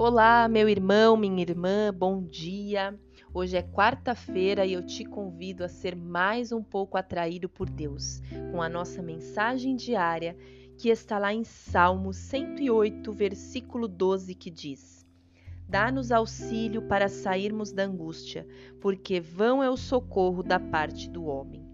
Olá, meu irmão, minha irmã, bom dia. Hoje é quarta-feira e eu te convido a ser mais um pouco atraído por Deus com a nossa mensagem diária que está lá em Salmo 108, versículo 12, que diz: Dá-nos auxílio para sairmos da angústia, porque vão é o socorro da parte do homem.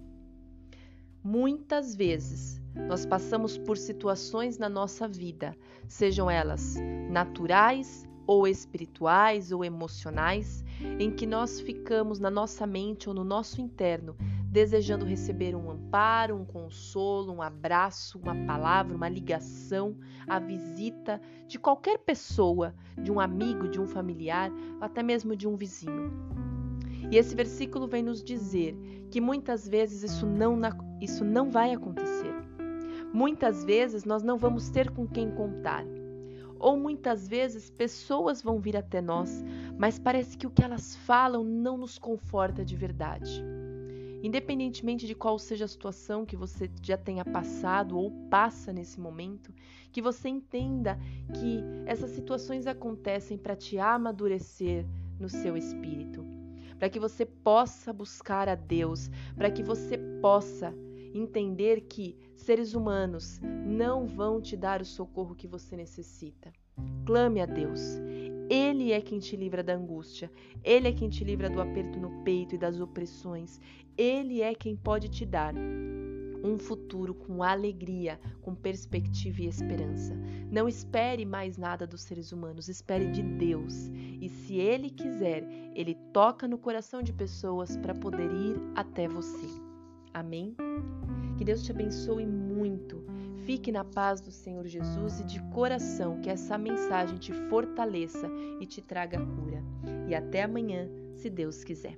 Muitas vezes nós passamos por situações na nossa vida, sejam elas naturais ou espirituais ou emocionais, em que nós ficamos na nossa mente ou no nosso interno desejando receber um amparo, um consolo, um abraço, uma palavra, uma ligação, a visita de qualquer pessoa, de um amigo, de um familiar, até mesmo de um vizinho. E esse versículo vem nos dizer que muitas vezes isso não, isso não vai acontecer. Muitas vezes nós não vamos ter com quem contar ou muitas vezes pessoas vão vir até nós, mas parece que o que elas falam não nos conforta de verdade. Independentemente de qual seja a situação que você já tenha passado ou passa nesse momento, que você entenda que essas situações acontecem para te amadurecer no seu espírito, para que você possa buscar a Deus, para que você possa entender que seres humanos não vão te dar o socorro que você necessita. Clame a Deus. Ele é quem te livra da angústia, ele é quem te livra do aperto no peito e das opressões. Ele é quem pode te dar um futuro com alegria, com perspectiva e esperança. Não espere mais nada dos seres humanos, espere de Deus. E se Ele quiser, Ele toca no coração de pessoas para poder ir até você. Amém? Que Deus te abençoe muito. Fique na paz do Senhor Jesus e de coração que essa mensagem te fortaleça e te traga cura. E até amanhã, se Deus quiser.